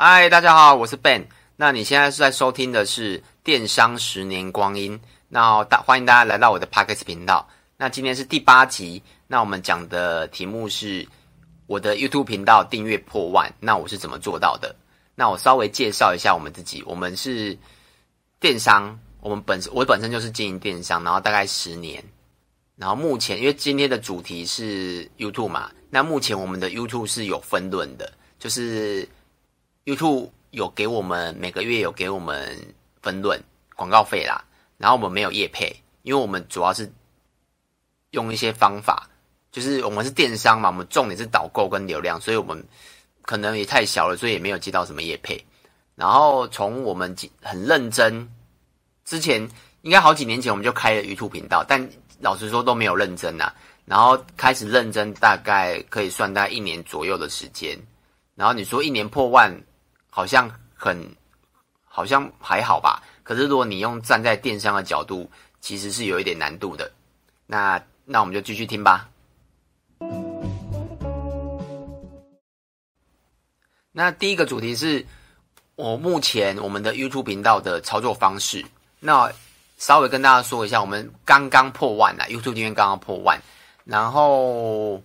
嗨，大家好，我是 Ben。那你现在是在收听的是电商十年光阴。那大欢迎大家来到我的 Podcast 频道。那今天是第八集。那我们讲的题目是我的 YouTube 频道订阅破万。那我是怎么做到的？那我稍微介绍一下我们自己。我们是电商，我们本我本身就是经营电商，然后大概十年。然后目前因为今天的主题是 YouTube 嘛，那目前我们的 YouTube 是有分论的，就是。YouTube 有给我们每个月有给我们分润广告费啦，然后我们没有业配，因为我们主要是用一些方法，就是我们是电商嘛，我们重点是导购跟流量，所以我们可能也太小了，所以也没有接到什么业配。然后从我们很认真，之前应该好几年前我们就开了 YouTube 频道，但老实说都没有认真啊。然后开始认真，大概可以算大概一年左右的时间。然后你说一年破万。好像很，好像还好吧。可是如果你用站在电商的角度，其实是有一点难度的。那那我们就继续听吧。那第一个主题是我目前我们的 YouTube 频道的操作方式。那稍微跟大家说一下，我们刚刚破万了，YouTube 今天刚刚破万，然后。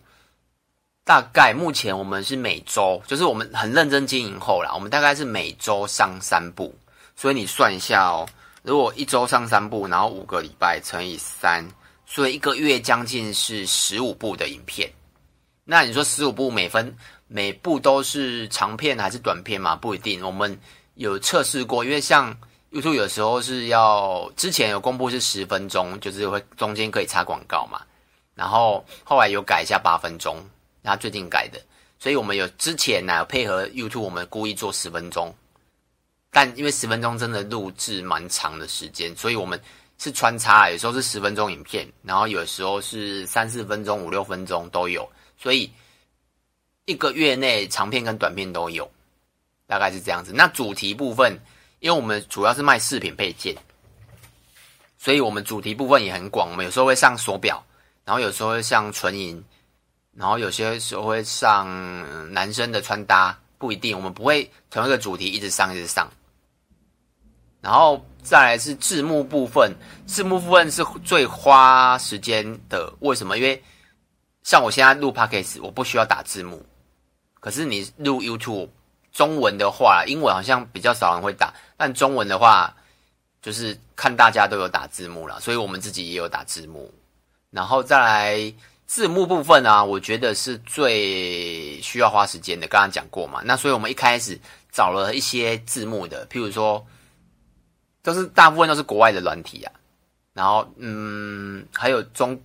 大概目前我们是每周，就是我们很认真经营后啦，我们大概是每周上三部，所以你算一下哦，如果一周上三部，然后五个礼拜乘以三，所以一个月将近是十五部的影片。那你说十五部每分每部都是长片还是短片嘛？不一定，我们有测试过，因为像 YouTube 有时候是要之前有公布是十分钟，就是会中间可以插广告嘛，然后后来有改一下八分钟。他最近改的，所以我们有之前呢、配合 YouTube，我们故意做十分钟，但因为十分钟真的录制蛮长的时间，所以我们是穿插，有时候是十分钟影片，然后有时候是三四分钟、五六分钟都有，所以一个月内长片跟短片都有，大概是这样子。那主题部分，因为我们主要是卖饰品配件，所以我们主题部分也很广，我们有时候会上手表，然后有时候会上纯银。然后有些时候会上男生的穿搭，不一定，我们不会同一个主题一直上一直上。然后再来是字幕部分，字幕部分是最花时间的。为什么？因为像我现在录 Podcast，我不需要打字幕。可是你录 YouTube 中文的话，英文好像比较少人会打，但中文的话，就是看大家都有打字幕了，所以我们自己也有打字幕。然后再来。字幕部分啊，我觉得是最需要花时间的。刚刚讲过嘛，那所以我们一开始找了一些字幕的，譬如说，都是大部分都是国外的软体啊。然后，嗯，还有中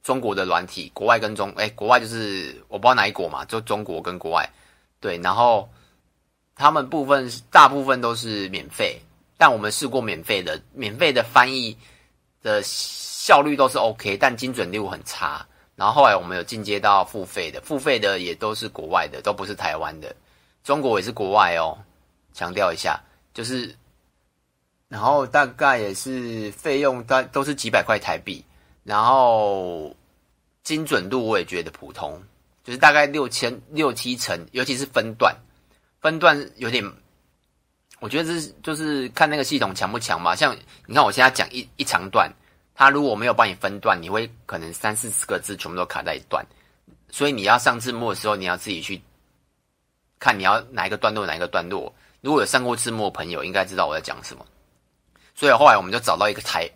中国的软体，国外跟中，哎，国外就是我不知道哪一国嘛，就中国跟国外。对，然后他们部分大部分都是免费，但我们试过免费的，免费的翻译的效率都是 OK，但精准度很差。然后后来我们有进阶到付费的，付费的也都是国外的，都不是台湾的，中国也是国外哦，强调一下，就是，然后大概也是费用大都是几百块台币，然后精准度我也觉得普通，就是大概六千六七成，尤其是分段，分段有点，我觉得这是就是看那个系统强不强嘛，像你看我现在讲一一长段。他如果没有帮你分段，你会可能三四十个字全部都卡在一段，所以你要上字幕的时候，你要自己去看你要哪一个段落哪一个段落。如果有上过字幕的朋友，应该知道我在讲什么。所以后来我们就找到一个台，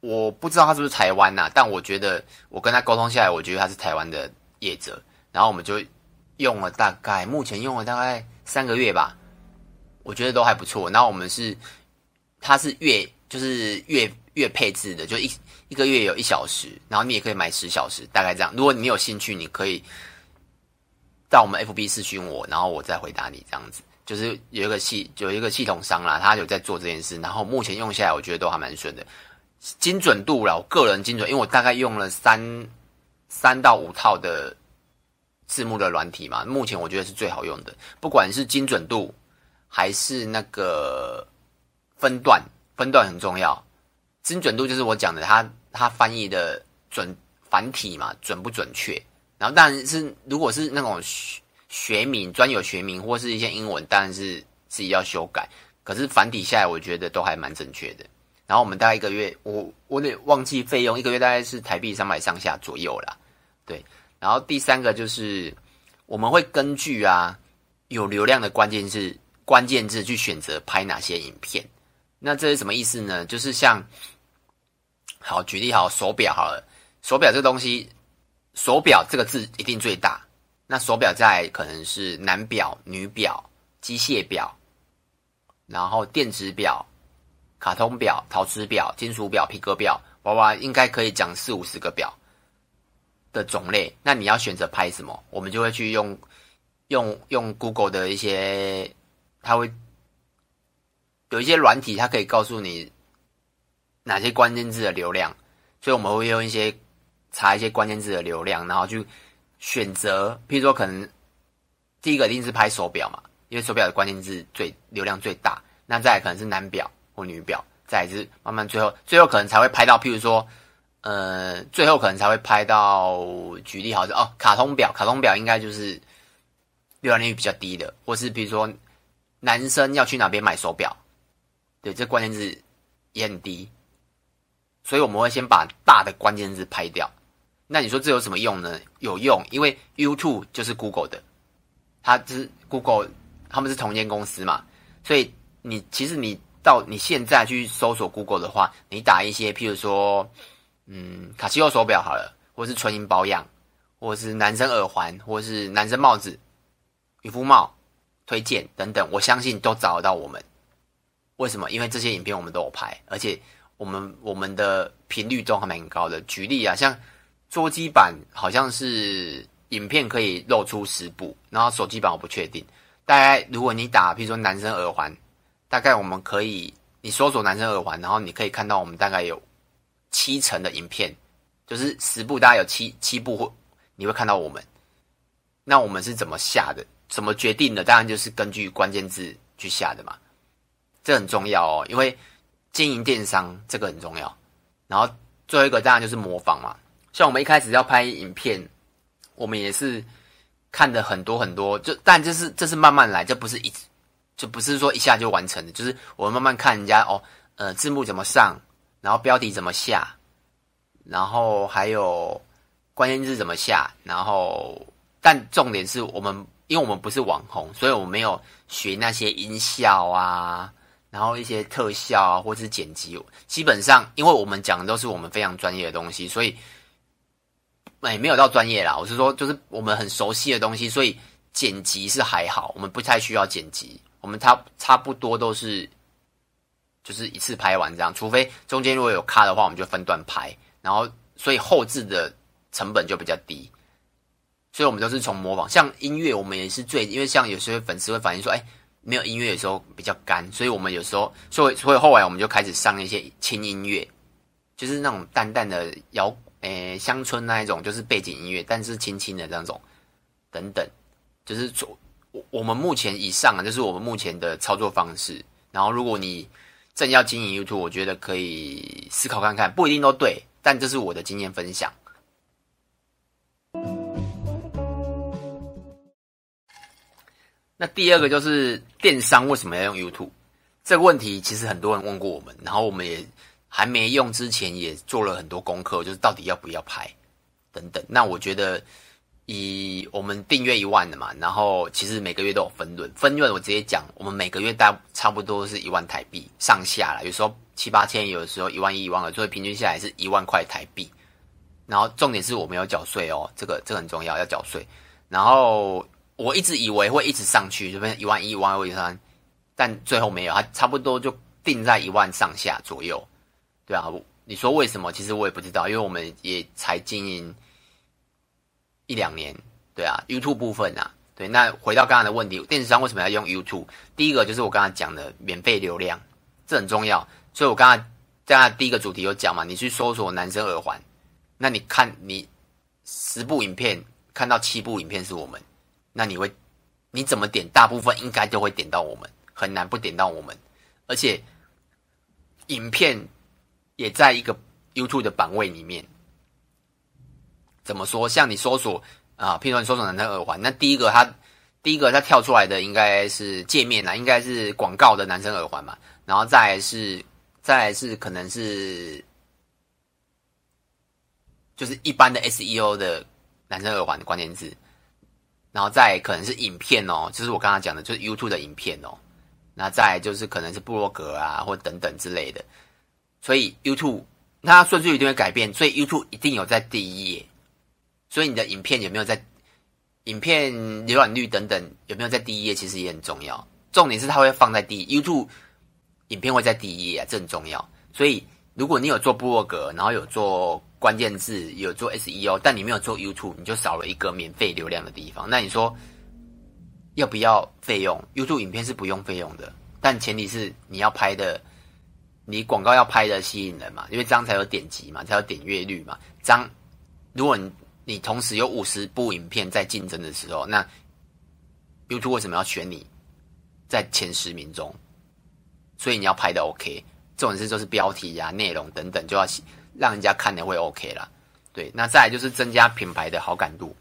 我不知道他是不是台湾呐，但我觉得我跟他沟通下来，我觉得他是台湾的业者。然后我们就用了大概目前用了大概三个月吧，我觉得都还不错。然后我们是，他是月就是月月配置的，就一。一个月有一小时，然后你也可以买十小时，大概这样。如果你有兴趣，你可以到我们 FB 私讯我，然后我再回答你。这样子就是有一个系有一个系统商啦，他有在做这件事，然后目前用下来，我觉得都还蛮顺的。精准度啦，我个人精准，因为我大概用了三三到五套的字幕的软体嘛，目前我觉得是最好用的。不管是精准度还是那个分段，分段很重要。精准度就是我讲的，它它翻译的准繁体嘛，准不准确？然后当然是如果是那种学学名、专有学名或是一些英文，当然是自己要修改。可是繁体下来，我觉得都还蛮正确的。然后我们大概一个月，我我得忘记费用，一个月大概是台币三百上下左右啦。对，然后第三个就是我们会根据啊有流量的关键字关键字去选择拍哪些影片。那这是什么意思呢？就是像好举例好手表好了，手表这个东西，手表这个字一定最大。那手表在可能是男表、女表、机械表。然后电子表、卡通表、陶瓷表、金属表、皮革表，娃娃应该可以讲四五十个表的种类。那你要选择拍什么？我们就会去用用用 Google 的一些，它会有一些软体，它可以告诉你哪些关键字的流量。所以我们会用一些查一些关键字的流量，然后去选择。譬如说，可能第一个一定是拍手表嘛。因为手表的关键字最流量最大，那再可能是男表或女表，再来是慢慢最后最后可能才会拍到，譬如说，呃，最后可能才会拍到，举例好是哦，卡通表，卡通表应该就是流量率比较低的，或是比如说男生要去哪边买手表，对，这关键字也很低，所以我们会先把大的关键字拍掉。那你说这有什么用呢？有用，因为 YouTube 就是 Google 的，它就是 Google。他们是同一间公司嘛，所以你其实你到你现在去搜索 Google 的话，你打一些譬如说，嗯，卡西欧手表好了，或是纯银保养，或是男生耳环，或是男生帽子、渔夫帽推荐等等，我相信都找得到我们。为什么？因为这些影片我们都有拍，而且我们我们的频率都还蛮高的。举例啊，像桌机版好像是影片可以露出十部，然后手机版我不确定。大概如果你打，譬如说男生耳环，大概我们可以，你搜索男生耳环，然后你可以看到我们大概有七成的影片，就是十部大概有七七部会你会看到我们。那我们是怎么下的？怎么决定的？当然就是根据关键字去下的嘛，这很重要哦，因为经营电商这个很重要。然后最后一个当然就是模仿嘛，像我们一开始要拍影片，我们也是。看的很多很多，就但这是这是慢慢来，这不是一，就不是说一下就完成的，就是我们慢慢看人家哦，呃，字幕怎么上，然后标题怎么下，然后还有关键字怎么下，然后但重点是我们，因为我们不是网红，所以我们没有学那些音效啊，然后一些特效啊，或者是剪辑，基本上因为我们讲的都是我们非常专业的东西，所以。哎，没有到专业啦。我是说，就是我们很熟悉的东西，所以剪辑是还好，我们不太需要剪辑。我们差差不多都是就是一次拍完这样，除非中间如果有卡的话，我们就分段拍。然后，所以后置的成本就比较低。所以我们都是从模仿，像音乐，我们也是最，因为像有些粉丝会反映说，哎，没有音乐的时候比较干，所以我们有时候，所以所以后来我们就开始上一些轻音乐，就是那种淡淡的摇。诶，乡村那一种就是背景音乐，但是轻轻的这种，等等，就是做我我们目前以上啊，就是我们目前的操作方式。然后，如果你正要经营 YouTube，我觉得可以思考看看，不一定都对，但这是我的经验分享。那第二个就是电商为什么要用 YouTube？这个问题其实很多人问过我们，然后我们也。还没用之前也做了很多功课，就是到底要不要拍等等。那我觉得以我们订阅一万的嘛，然后其实每个月都有分润，分润我直接讲，我们每个月大差不多是一万台币上下啦，有时候七八千，有时候一万一、一万二，所以平均下来是一万块台币。然后重点是我们要缴税哦，这个这个很重要，要缴税。然后我一直以为会一直上去，就变成一万一、一万二、一三，但最后没有，它差不多就定在一万上下左右。对啊，你说为什么？其实我也不知道，因为我们也才经营一两年。对啊，YouTube 部分啊，对。那回到刚刚的问题，电视商为什么要用 YouTube？第一个就是我刚才讲的免费流量，这很重要。所以我刚才在第一个主题有讲嘛，你去搜索男生耳环，那你看你十部影片看到七部影片是我们，那你会你怎么点？大部分应该都会点到我们，很难不点到我们，而且影片。也在一个 YouTube 的版位里面，怎么说？像你搜索啊，譬如说你搜索男生耳环，那第一个它，第一个它跳出来的应该是界面啦，应该是广告的男生耳环嘛，然后再是再来是可能是就是一般的 SEO 的男生耳环关键字，然后再可能是影片哦，就是我刚刚讲的，就是 YouTube 的影片哦，那再就是可能是部落格啊或等等之类的，所以 YouTube 那它顺序一定会改变，所以 YouTube 一定有在第一页，所以你的影片有没有在？影片浏览率等等有没有在第一页，其实也很重要。重点是它会放在第一，YouTube 影片会在第一页啊，这很重要。所以如果你有做部落格，然后有做关键字，有做 SEO，但你没有做 YouTube，你就少了一个免费流量的地方。那你说要不要费用？YouTube 影片是不用费用的，但前提是你要拍的，你广告要拍的吸引人嘛，因为这样才有点击嘛，才有点阅率嘛。这样如果你你同时有五十部影片在竞争的时候，那 YouTube 为什么要选你在前十名中？所以你要拍的 OK，这种事就是标题呀、内容等等，就要让人家看的会 OK 啦。对，那再来就是增加品牌的好感度。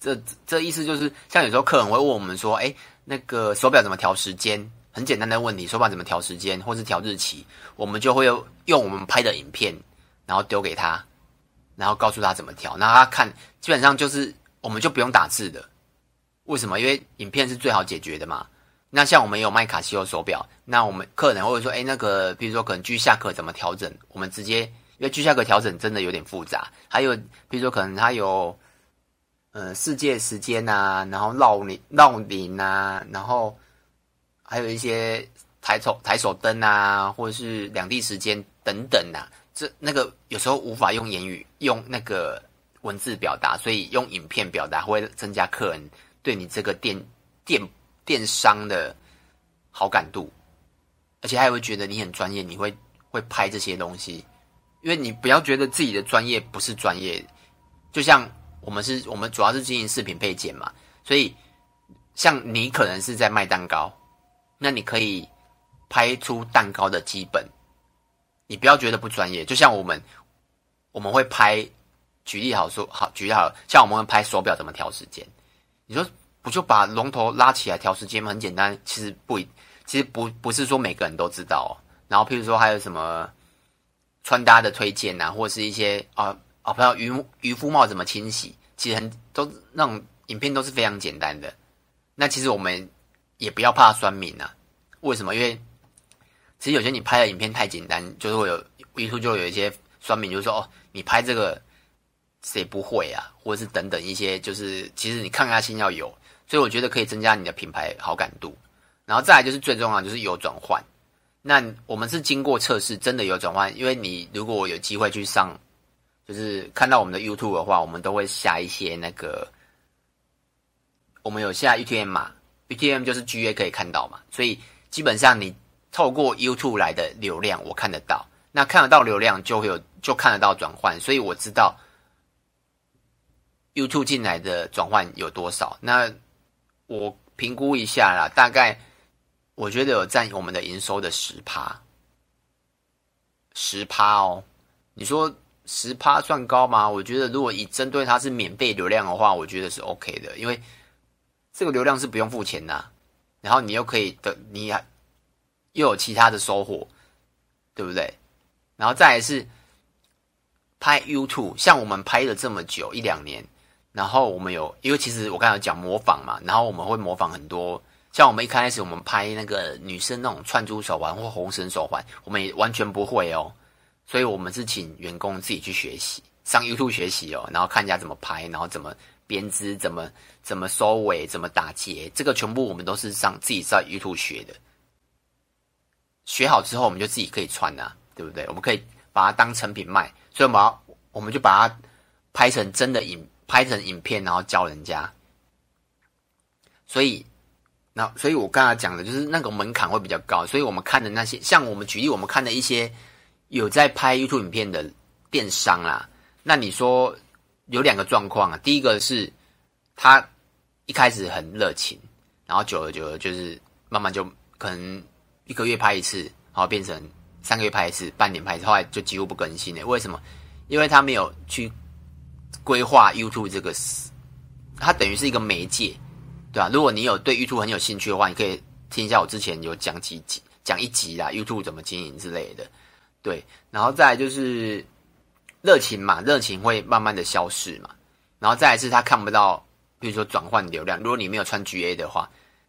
这这意思就是，像有时候客人会问我们说：“哎，那个手表怎么调时间？”很简单的问题，手表怎么调时间，或是调日期，我们就会用我们拍的影片，然后丢给他。然后告诉他怎么调，那他看基本上就是我们就不用打字的，为什么？因为影片是最好解决的嘛。那像我们有卖卡西欧手表，那我们客人会说，哎，那个比如说可能 G Shock 怎么调整？我们直接因为居下格调整真的有点复杂，还有比如说可能它有呃世界时间、啊，然后闹铃闹铃啊，然后还有一些抬手抬手灯啊，或者是两地时间等等、啊。这那个有时候无法用言语、用那个文字表达，所以用影片表达会增加客人对你这个电电电商的好感度，而且还会觉得你很专业，你会会拍这些东西，因为你不要觉得自己的专业不是专业，就像我们是我们主要是经营饰品配件嘛，所以像你可能是在卖蛋糕，那你可以拍出蛋糕的基本。你不要觉得不专业，就像我们，我们会拍，举例好说，好举例好，像我们会拍手表怎么调时间，你说不就把龙头拉起来调时间吗？很简单，其实不，其实不不是说每个人都知道哦。然后譬如说还有什么穿搭的推荐啊，或者是一些啊啊，不知道渔渔夫帽怎么清洗，其实很都那种影片都是非常简单的。那其实我们也不要怕酸民啊，为什么？因为其实有些你拍的影片太简单，就是会有鱼叔就有一些酸民，就是说哦，你拍这个谁不会啊，或者是等等一些，就是其实你抗压性要有，所以我觉得可以增加你的品牌好感度。然后再来就是最重要就是有转换。那我们是经过测试，真的有转换，因为你如果有机会去上，就是看到我们的 YouTube 的话，我们都会下一些那个，我们有下 UTM 码，UTM 就是 GA 可以看到嘛，所以基本上你。透过 YouTube 来的流量，我看得到。那看得到流量，就会有就看得到转换，所以我知道 YouTube 进来的转换有多少。那我评估一下啦，大概我觉得有占我们的营收的十趴，十趴哦。你说十趴算高吗？我觉得如果以针对它是免费流量的话，我觉得是 OK 的，因为这个流量是不用付钱的，然后你又可以的，你还。又有其他的收获，对不对？然后再来是拍 YouTube，像我们拍了这么久一两年，然后我们有，因为其实我刚才讲模仿嘛，然后我们会模仿很多，像我们一开始我们拍那个女生那种串珠手环或红绳手环，我们也完全不会哦，所以我们是请员工自己去学习，上 YouTube 学习哦，然后看人家怎么拍，然后怎么编织，怎么怎么收尾，怎么打结，这个全部我们都是上自己在 YouTube 学的。学好之后，我们就自己可以穿呐、啊，对不对？我们可以把它当成品卖，所以我们要，我们就把它拍成真的影，拍成影片，然后教人家。所以，那所以我刚才讲的就是那个门槛会比较高，所以我们看的那些，像我们举例，我们看的一些有在拍 YouTube 影片的电商啦，那你说有两个状况啊，第一个是他一开始很热情，然后久了久了就是慢慢就可能。一个月拍一次，然后变成三个月拍一次，半年拍一次，后来就几乎不更新了。为什么？因为他没有去规划 YouTube 这个，它等于是一个媒介，对啊，如果你有对 YouTube 很有兴趣的话，你可以听一下我之前有讲几集，讲一集啦，YouTube 怎么经营之类的。对，然后再来就是热情嘛，热情会慢慢的消逝嘛，然后再来是他看不到，比如说转换流量，如果你没有穿 GA 的话，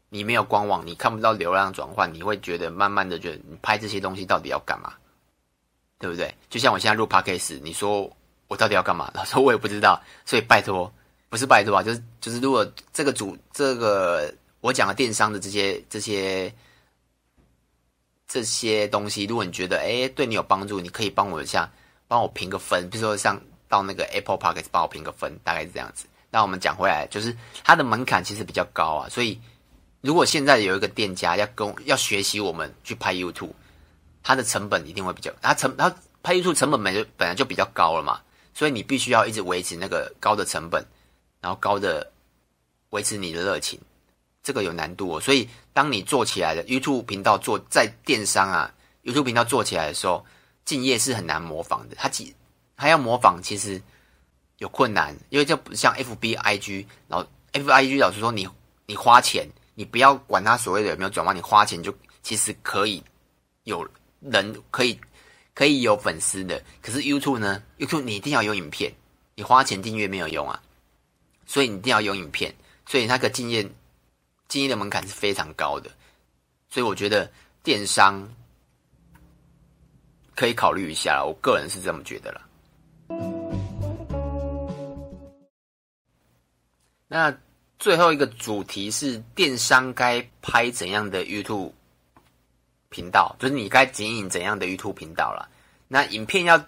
你没有官网，你看不到流量转换，你会觉得慢慢的觉得你拍这些东西到底要干嘛，对不对？就像我现在录 Podcast，你说我到底要干嘛？老师我也不知道，所以拜托。不是拜托啊，就是就是，如果这个主这个我讲的电商的这些这些这些东西，如果你觉得哎对你有帮助，你可以帮我一下，帮我评个分，比如说像到那个 Apple Podcast 帮我评个分，大概是这样子。那我们讲回来，就是它的门槛其实比较高啊，所以如果现在有一个店家要跟要学习我们去拍 YouTube，它的成本一定会比较，它成它拍 YouTube 成本本就本来就比较高了嘛，所以你必须要一直维持那个高的成本。然后高的维持你的热情，这个有难度哦。所以当你做起来的 YouTube 频道做在电商啊，YouTube 频道做起来的时候，敬业是很难模仿的。他其他要模仿其实有困难，因为就不像 FB、IG，然后 FB、IG 老师说，你你花钱，你不要管他所谓的有没有转化，你花钱就其实可以有人可以可以有粉丝的。可是 YouTube 呢？YouTube 你一定要有影片，你花钱订阅没有用啊。所以你一定要有影片，所以那个经验，经验的门槛是非常高的，所以我觉得电商可以考虑一下，我个人是这么觉得了。那最后一个主题是电商该拍怎样的 YouTube 频道，就是你该经营怎样的 YouTube 频道了。那影片要。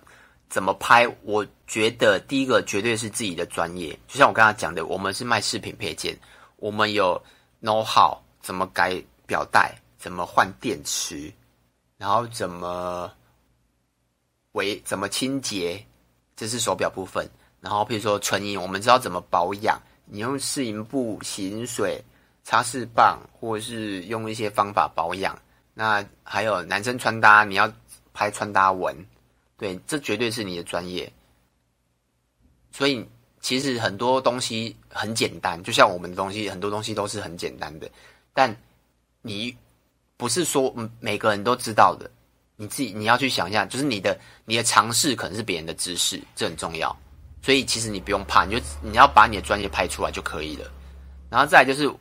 怎么拍？我觉得第一个绝对是自己的专业，就像我刚才讲的，我们是卖饰品配件，我们有 know how 怎么改表带，怎么换电池，然后怎么维怎么清洁，这是手表部分。然后比如说纯银，我们知道怎么保养，你用试银布、洗银水、擦拭棒，或者是用一些方法保养。那还有男生穿搭，你要拍穿搭文。对，这绝对是你的专业。所以其实很多东西很简单，就像我们的东西，很多东西都是很简单的。但你不是说每个人都知道的，你自己你要去想一下，就是你的你的尝试可能是别人的知识，这很重要。所以其实你不用怕，你就你要把你的专业拍出来就可以了。然后再来就是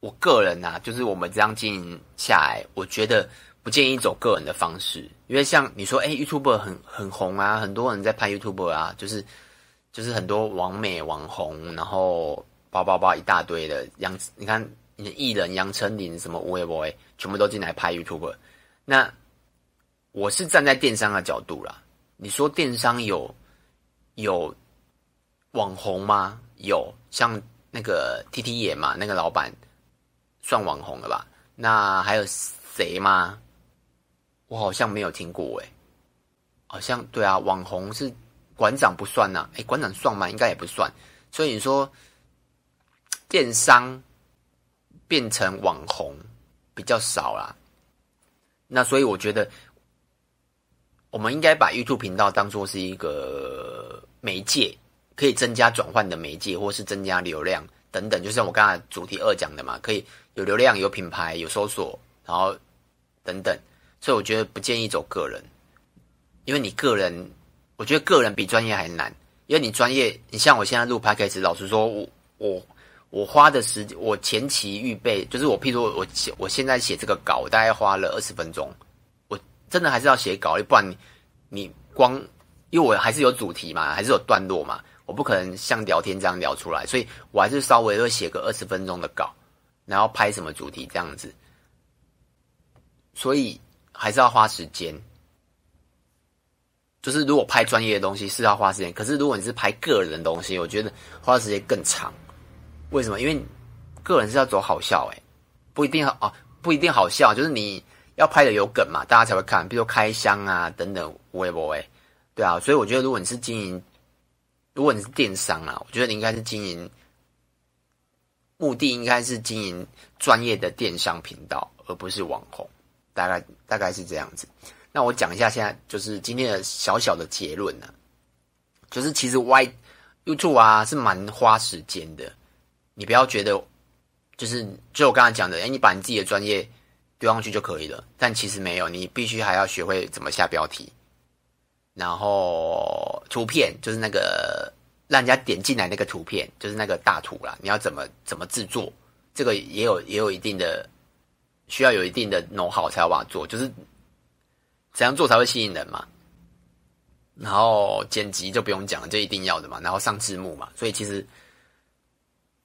我个人啊，就是我们这样经营下来，我觉得。不建议走个人的方式，因为像你说，哎，YouTube 很很红啊，很多人在拍 YouTube 啊，就是就是很多网美网红，然后叭叭叭一大堆的杨，你看你的艺人杨丞琳什么无为 boy，全部都进来拍 YouTube。那我是站在电商的角度啦，你说电商有有网红吗？有，像那个 T T 野嘛，那个老板算网红了吧？那还有谁吗？我好像没有听过诶，好像对啊，网红是馆长不算呐，诶，馆长算吗？应该也不算。所以你说电商变成网红比较少啦，那所以我觉得我们应该把 YouTube 频道当做是一个媒介，可以增加转换的媒介，或是增加流量等等。就像我刚才主题二讲的嘛，可以有流量、有品牌、有搜索，然后等等。所以我觉得不建议走个人，因为你个人，我觉得个人比专业还难。因为你专业，你像我现在录 podcast，老实说，我我我花的时间，我前期预备，就是我譬如我写，我现在写这个稿，我大概花了二十分钟。我真的还是要写稿，不然你你光，因为我还是有主题嘛，还是有段落嘛，我不可能像聊天这样聊出来，所以我还是稍微会写个二十分钟的稿，然后拍什么主题这样子，所以。还是要花时间，就是如果拍专业的东西是要花时间，可是如果你是拍个人的东西，我觉得花时间更长。为什么？因为个人是要走好笑，诶，不一定哦，不一定好笑，就是你要拍的有梗嘛，大家才会看。比如说开箱啊等等，会不会？对啊，所以我觉得如果你是经营，如果你是电商啊，我觉得你应该是经营，目的应该是经营专业的电商频道，而不是网红。大概大概是这样子，那我讲一下现在就是今天的小小的结论呢、就是其实 Y YouTube 啊是蛮花时间的，你不要觉得就是就我刚才讲的，哎，你把你自己的专业丢上去就可以了，但其实没有，你必须还要学会怎么下标题，然后图片就是那个让人家点进来那个图片，就是那个大图啦，你要怎么怎么制作，这个也有也有一定的需要有一定的弄好才要把它做，就是怎样做才会吸引人嘛。然后剪辑就不用讲了，这一定要的嘛。然后上字幕嘛，所以其实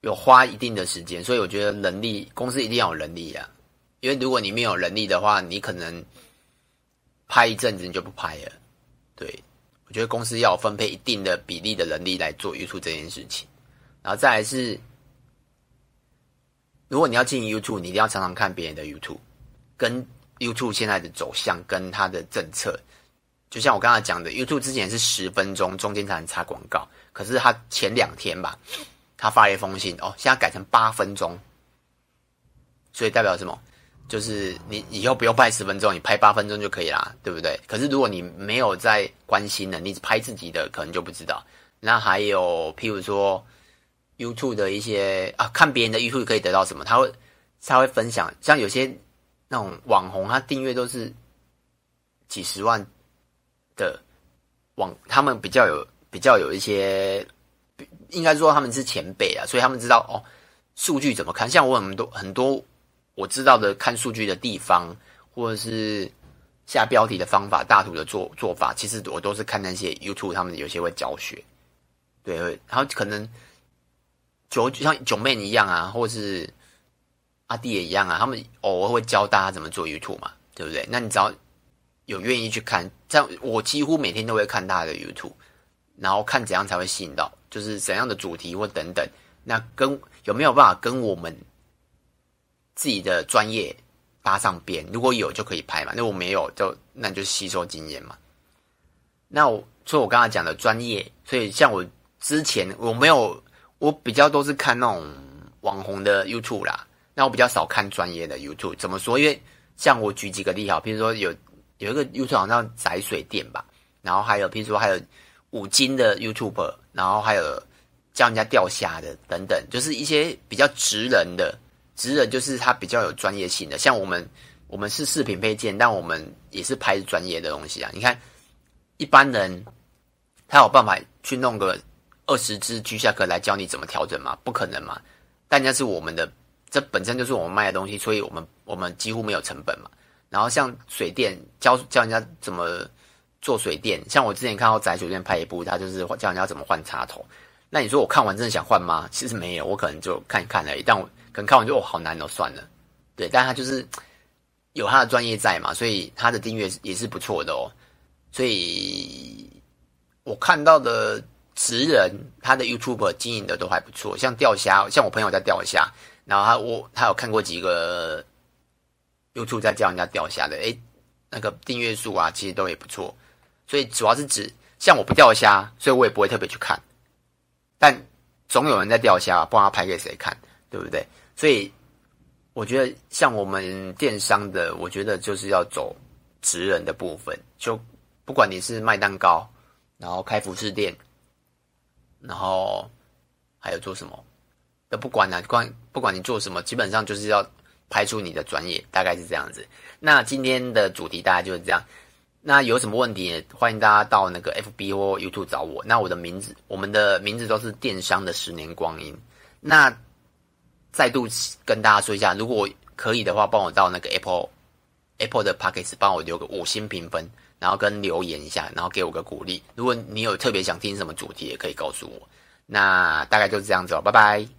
有花一定的时间。所以我觉得能力，公司一定要有能力啊。因为如果你没有能力的话，你可能拍一阵子你就不拍了。对，我觉得公司要分配一定的比例的能力来做 YouTube 这件事情。然后再来是，如果你要进 YouTube，你一定要常常看别人的 YouTube，跟 YouTube 现在的走向跟它的政策。就像我刚才讲的，YouTube 之前是十分钟，中间才能插广告。可是他前两天吧，他发了一封信哦，现在改成八分钟。所以代表什么？就是你以后不用拍十分钟，你拍八分钟就可以啦，对不对？可是如果你没有在关心的，你拍自己的，可能就不知道。那还有譬如说 YouTube 的一些啊，看别人的 YouTube 可以得到什么？他会他会分享，像有些那种网红，他订阅都是几十万。的网，他们比较有比较有一些，应该说他们是前辈啊，所以他们知道哦，数据怎么看。像我很多很多我知道的看数据的地方，或者是下标题的方法、大图的做做法，其实我都是看那些 YouTube，他们有些会教学。对，然后可能九像九妹一样啊，或是阿弟也一样啊，他们偶尔会教大家怎么做 YouTube 嘛，对不对？那你只要。有愿意去看，这样我几乎每天都会看他的 YouTube，然后看怎样才会吸引到，就是怎样的主题或等等。那跟有没有办法跟我们自己的专业搭上边？如果有就可以拍嘛，那我没有就那就吸收经验嘛。那我所以我刚才讲的专业，所以像我之前我没有，我比较都是看那种网红的 YouTube 啦，那我比较少看专业的 YouTube。怎么说？因为像我举几个例哈，比如说有。有一个 YouTube 好像宅水电吧，然后还有，譬如说还有五金的 YouTuber，然后还有教人家钓虾的等等，就是一些比较职人的职人，就是他比较有专业性的。像我们，我们是视频配件，但我们也是拍专业的东西啊。你看，一般人他有办法去弄个二十支居下课来教你怎么调整吗？不可能嘛。但那是我们的，这本身就是我们卖的东西，所以我们我们几乎没有成本嘛。然后像水电教教人家怎么做水电，像我之前看到宅水电拍一部，他就是教人家怎么换插头。那你说我看完真的想换吗？其实没有，我可能就看一看而已。但我可能看完就哦好难哦，算了。对，但他就是有他的专业在嘛，所以他的订阅也是不错的哦。所以我看到的职人他的 YouTube 经营的都还不错，像钓虾，像我朋友在钓虾，然后他我他有看过几个。YouTube 在教人家钓虾的，诶，那个订阅数啊，其实都也不错。所以主要是指，像我不钓虾，所以我也不会特别去看。但总有人在钓虾，不然他拍给谁看，对不对？所以我觉得，像我们电商的，我觉得就是要走职人的部分。就不管你是卖蛋糕，然后开服饰店，然后还有做什么，都不管啊，不管不管你做什么，基本上就是要。拍出你的专业，大概是这样子。那今天的主题大概就是这样。那有什么问题，欢迎大家到那个 FB 或 YouTube 找我。那我的名字，我们的名字都是电商的十年光阴。那再度跟大家说一下，如果可以的话，帮我到那个 Apple Apple 的 Podcast 帮我留个五星评分，然后跟留言一下，然后给我个鼓励。如果你有特别想听什么主题，也可以告诉我。那大概就是这样子哦，拜拜。